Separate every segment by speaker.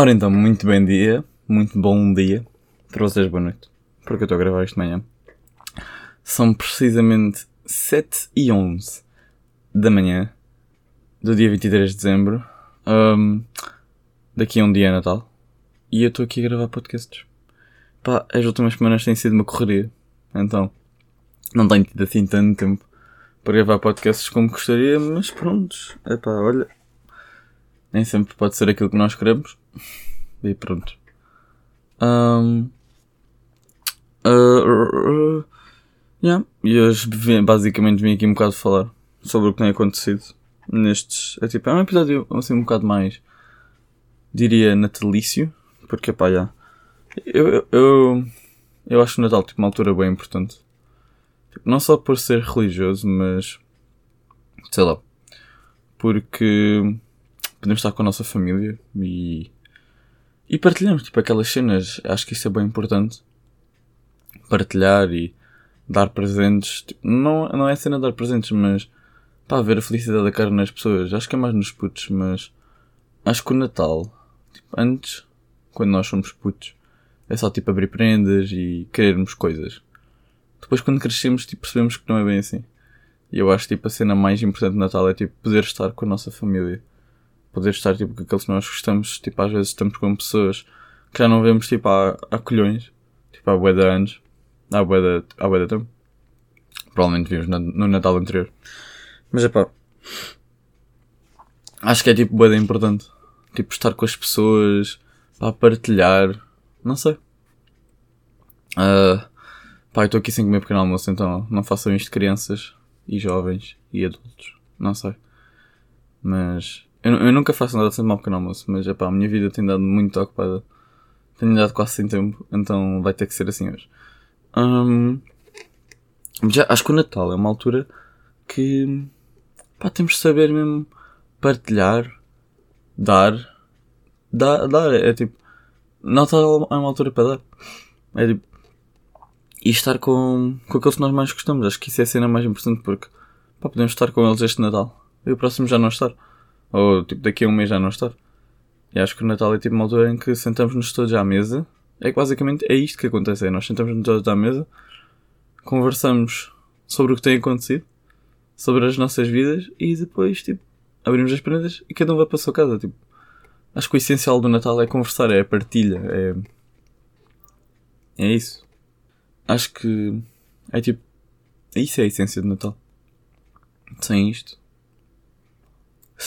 Speaker 1: Ora então, muito bem dia, muito bom dia, para vocês boa noite, porque eu estou a gravar isto de manhã. São precisamente 7 e 11 da manhã do dia 23 de dezembro. Um, daqui a um dia é Natal. E eu estou aqui a gravar podcasts. Pá, as últimas semanas têm sido uma correria. Então, não tenho tido assim tanto tempo para gravar podcasts como gostaria, mas pronto. É pá, olha. Nem sempre pode ser aquilo que nós queremos. E pronto. Um, uh, uh, yeah. E hoje basicamente vim aqui um bocado falar sobre o que tem acontecido nestes. É tipo, é um episódio assim um bocado mais. Diria natalício. Porque pá, já. Eu, eu, eu, eu acho o Natal tipo, uma altura bem importante. Tipo, não só por ser religioso, mas. Sei lá. Porque podemos estar com a nossa família e. E partilhamos, tipo, aquelas cenas. Acho que isso é bem importante. Partilhar e dar presentes. Tipo, não, não é cena de dar presentes, mas. Pá, ver a felicidade da cara nas pessoas. Acho que é mais nos putos, mas. Acho que o Natal. Tipo, antes, quando nós somos putos, é só tipo abrir prendas e querermos coisas. Depois, quando crescemos, tipo, percebemos que não é bem assim. E eu acho tipo a cena mais importante do Natal é tipo poder estar com a nossa família poder estar tipo com aqueles que nós gostamos, tipo às vezes estamos com pessoas que já não vemos tipo há, há colhões, tipo há bué de anos, há bué de, há bué de tempo. Provavelmente vimos no, Natal anterior. Mas é pá, acho que é tipo bué de importante, tipo estar com as pessoas, para partilhar, não sei. Uh, pá, estou aqui sem comer pequeno almoço, então não façam isto crianças e jovens e adultos, não sei. Mas eu, eu nunca faço nada sem tomar um pequeno almoço, mas epá, a minha vida tem dado muito ocupada. Tenho dado quase sem tempo, então vai ter que ser assim hoje. Um, já, acho que o Natal é uma altura que pá, temos de saber mesmo partilhar, dar. Dar, dar é, é tipo. Natal é uma altura para dar. É tipo. E estar com, com aqueles que nós mais gostamos. Acho que isso é a cena mais importante porque pá, podemos estar com eles este Natal e o próximo já não estar. Ou tipo daqui a um mês já não estar. E acho que o Natal é tipo uma altura em que sentamos-nos todos à mesa. É que basicamente é isto que acontece. É, nós sentamos-nos todos à mesa, conversamos sobre o que tem acontecido, sobre as nossas vidas e depois tipo abrimos as prendas e cada um vai para a sua casa. Tipo, acho que o essencial do Natal é conversar, é a partilha, é. É isso. Acho que é tipo. Isso é a essência do Natal. Sem isto,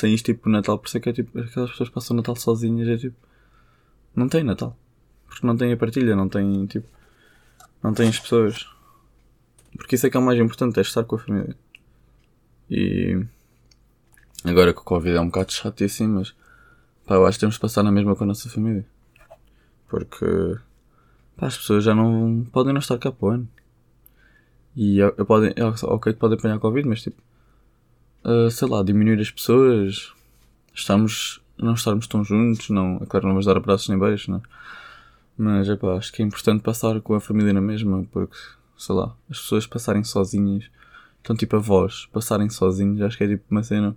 Speaker 1: sem isto, tipo, Natal, por isso é que é tipo, aquelas pessoas passam Natal sozinhas, é tipo, não tem Natal. Porque não tem a partilha, não tem, tipo, não tem as pessoas. Porque isso é que é o mais importante, é estar com a família. E agora que o Covid é um bocado chato e assim, mas pá, eu acho que temos de passar na mesma com a nossa família. Porque pá, as pessoas já não podem não estar cá para o ano. E eu, eu podem, é ok que podem apanhar Covid, mas tipo, uh, sei lá, diminuir as pessoas, estarmos, não estarmos tão juntos, não, é claro, não vamos dar abraços nem beijos, né? Mas é pá, acho que é importante passar com a família na mesma, porque, sei lá, as pessoas passarem sozinhas, então tipo avós passarem sozinhos, acho que é tipo uma cena.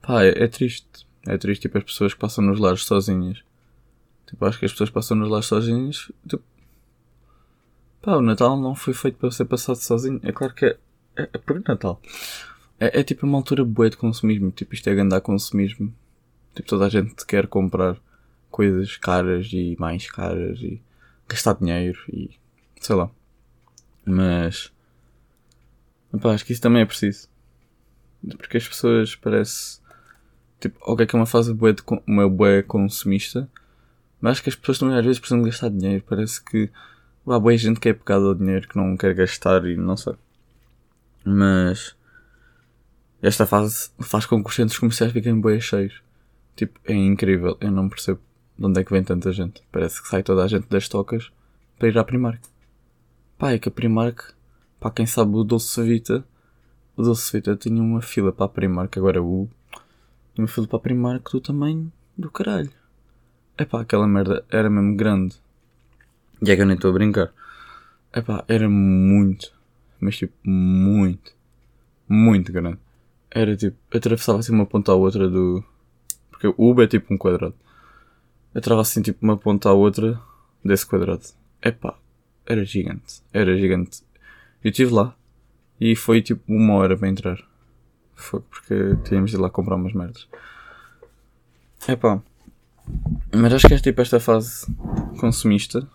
Speaker 1: Pá, é, é triste. É triste, tipo, as pessoas que passam nos lares sozinhas. Tipo, acho que as pessoas passam nos lares sozinhas, tipo, pá, o Natal não foi feito para ser passado sozinho. É claro que é, é, é por Natal. É, é tipo uma altura boa de consumismo. Tipo, isto é andar consumismo. Tipo, toda a gente quer comprar coisas caras e mais caras e gastar dinheiro e sei lá. Mas opa, acho que isso também é preciso. Porque as pessoas parece tipo, ok que é uma fase bué de, uma bué consumista, mas acho que as pessoas também às vezes precisam de gastar dinheiro. Parece que há boa gente que é pegada ao dinheiro que não quer gastar e não sei. Mas esta fase faz com que os centros comerciais fiquem bem cheios. Tipo, é incrível. Eu não percebo de onde é que vem tanta gente. Parece que sai toda a gente das tocas para ir à Primark. Pá, é que a Primark, para quem sabe o Doce Vita, o Doce Vita tinha uma fila para a Primark, agora o tinha uma fila para a Primark do tamanho do caralho. É pá, aquela merda era mesmo grande. E é que eu nem estou a brincar. É pá, era muito, mas tipo, muito, muito grande. Era tipo, atravessava assim uma ponta à outra do. Porque o Uber é tipo um quadrado. estava assim tipo uma ponta à outra desse quadrado. Epá, era gigante. Era gigante. Eu estive lá e foi tipo uma hora para entrar. Foi porque tínhamos de ir lá comprar umas merdas. Epá. Mas acho que é tipo esta fase consumista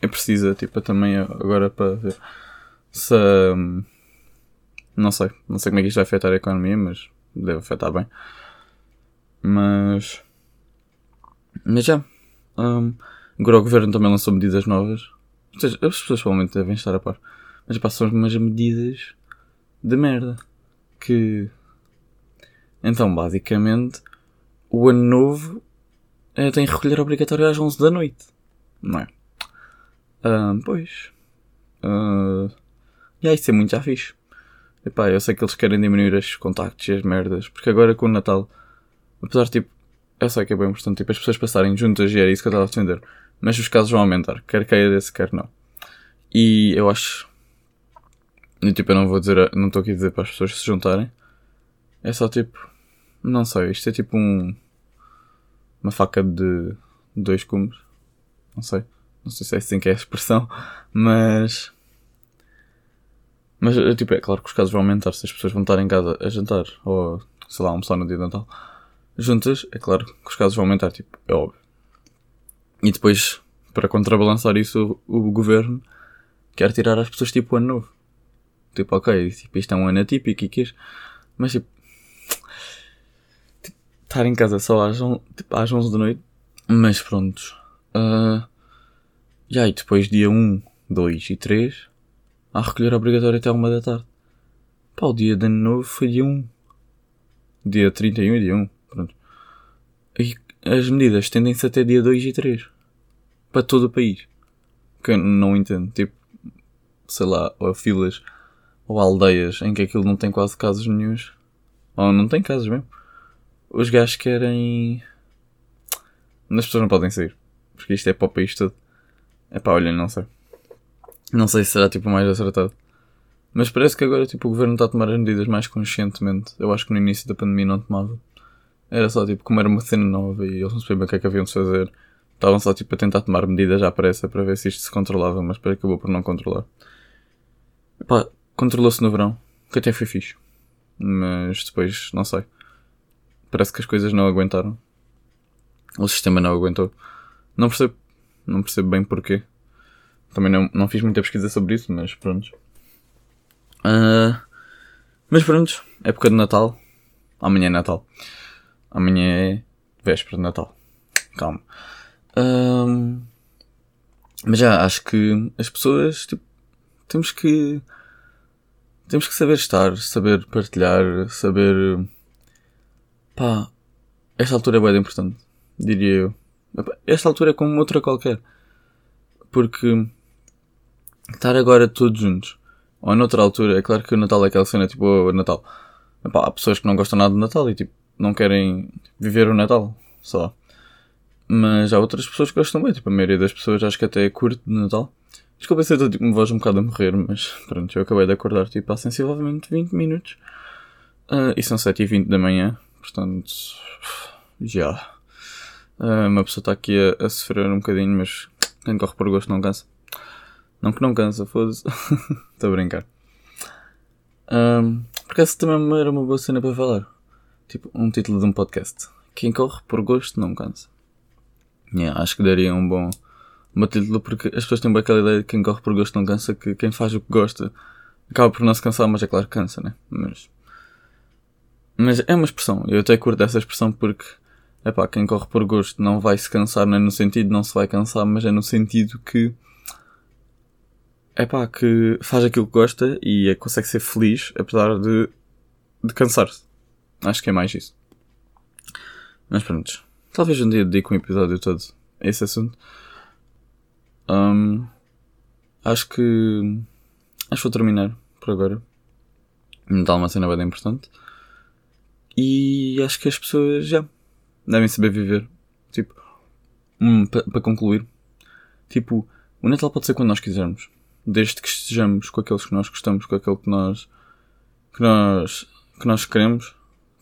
Speaker 1: é precisa, tipo, também agora para ver se. Hum, não sei, não sei como é que isto vai afetar a economia, mas deve afetar bem. Mas. Mas já. Um, agora o governo também lançou medidas novas. Ou seja, as pessoas provavelmente devem estar a par. Mas passam umas medidas de merda. Que. Então, basicamente, o ano novo é, tem recolher obrigatório às 11 da noite. Não é? Uh, pois. Uh, e aí, isso é muito já fixe. Epá, eu sei que eles querem diminuir os contactos e as merdas. Porque agora com o Natal, apesar de tipo. Eu sei que é bem importante, tipo, as pessoas passarem juntas e era isso que eu estava a defender. Mas os casos vão aumentar, quer caia desse, quer não. E eu acho. E tipo, eu não vou dizer. Não estou aqui a dizer para as pessoas se juntarem. É só tipo. Não sei, isto é tipo um. Uma faca de dois cumes. Não sei. Não sei se é assim que é a expressão. Mas. Mas, tipo, é claro que os casos vão aumentar se as pessoas vão estar em casa a jantar ou, sei lá, almoçar no dia de Natal. Juntas, é claro que os casos vão aumentar, tipo, é óbvio. E depois, para contrabalançar isso, o, o governo quer tirar as pessoas, tipo, o ano novo. Tipo, ok, tipo, isto é um ano atípico e quis. Mas, tipo, tipo, estar em casa só às, tipo, às 11 da noite. Mas pronto. Uh, e aí, depois dia 1, 2 e 3, há recolher obrigatório até 1 da tarde. Pá, o dia de ano novo foi dia 1. Dia 31 e dia 1. Pronto. E as medidas tendem-se até dia 2 e 3. Para todo o país. Que eu não entendo. Tipo, sei lá, ou filas ou aldeias em que aquilo não tem quase casos nenhums. Ou não tem casos mesmo. Os gajos querem. As pessoas não podem sair. Porque isto é para o país todo. É pá, olha, não sei. Não sei se será tipo mais acertado. Mas parece que agora tipo, o governo está a tomar as medidas mais conscientemente. Eu acho que no início da pandemia não tomava. Era só tipo, como era uma cena nova e eles não sabiam o que é que haviam de fazer. Estavam só tipo a tentar tomar medidas à pressa para ver se isto se controlava, mas depois acabou por não controlar. Pá, controlou-se no verão, que até foi fixe. Mas depois, não sei. Parece que as coisas não aguentaram. O sistema não aguentou. Não percebo não percebo bem porquê. Também não, não fiz muita pesquisa sobre isso, mas pronto. Uh, mas pronto, época de Natal. Amanhã é Natal. Amanhã é véspera de Natal. Calma. Uh, mas já, acho que as pessoas, tipo, temos que. Temos que saber estar, saber partilhar, saber. Pá, esta altura é bem importante, diria eu. Esta altura é como outra qualquer. Porque estar agora todos juntos, ou noutra altura, é claro que o Natal é aquela cena tipo o Natal. Epá, há pessoas que não gostam nada do Natal e tipo, não querem viver o Natal, só. Mas há outras pessoas que gostam bem, tipo, a maioria das pessoas acho que até é curto de Natal. Desculpa se eu estou tipo, uma voz um bocado a morrer, mas pronto, eu acabei de acordar tipo há sensivelmente 20 minutos. Uh, e são 7h20 da manhã, portanto. Já. Uh, uma pessoa está aqui a, a, sofrer um bocadinho, mas quem corre por gosto não cansa. Não que não cansa, foda-se. Estou a brincar. Um, porque essa também era uma boa cena para falar. Tipo, um título de um podcast. Quem corre por gosto não cansa. Yeah, acho que daria um bom, um título porque as pessoas têm bem aquela ideia de quem corre por gosto não cansa, que quem faz o que gosta acaba por não se cansar, mas é claro que cansa, né? Mas, mas é uma expressão. Eu até curto essa expressão porque é pá, quem corre por gosto não vai se cansar, não é no sentido não se vai cansar, mas é no sentido que é pá, que faz aquilo que gosta e é, consegue ser feliz apesar de, de cansar-se. Acho que é mais isso. Mas pronto. Talvez um dia dedique um episódio todo a esse assunto. Um, acho que. Acho que vou terminar por agora. Me dá uma cena bem importante. E acho que as pessoas já devem saber viver. Tipo, hum, para pa concluir, tipo, o Natal pode ser quando nós quisermos, desde que estejamos com aqueles que nós gostamos, com aquele que nós que nós que nós queremos,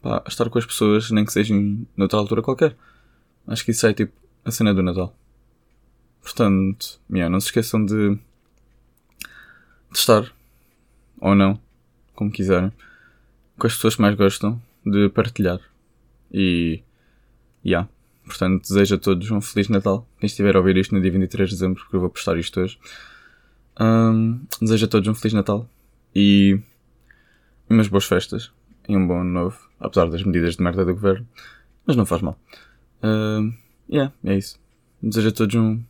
Speaker 1: pá, estar com as pessoas, nem que sejam noutra altura qualquer. Acho que isso é tipo a cena do Natal. Portanto, yeah, não se esqueçam de, de estar, ou não, como quiserem, com as pessoas que mais gostam, de partilhar. E, yeah. Portanto, desejo a todos um Feliz Natal. Quem estiver a ouvir isto no dia 23 de dezembro, porque eu vou postar isto hoje. Um, desejo a todos um Feliz Natal e umas boas festas e um bom ano novo, apesar das medidas de merda do governo. Mas não faz mal. Uh, yeah, é isso. Desejo a todos um,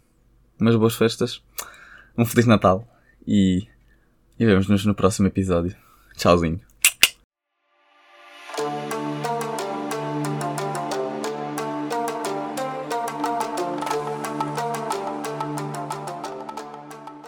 Speaker 1: umas boas festas, um Feliz Natal e, e vemos-nos no próximo episódio. Tchauzinho.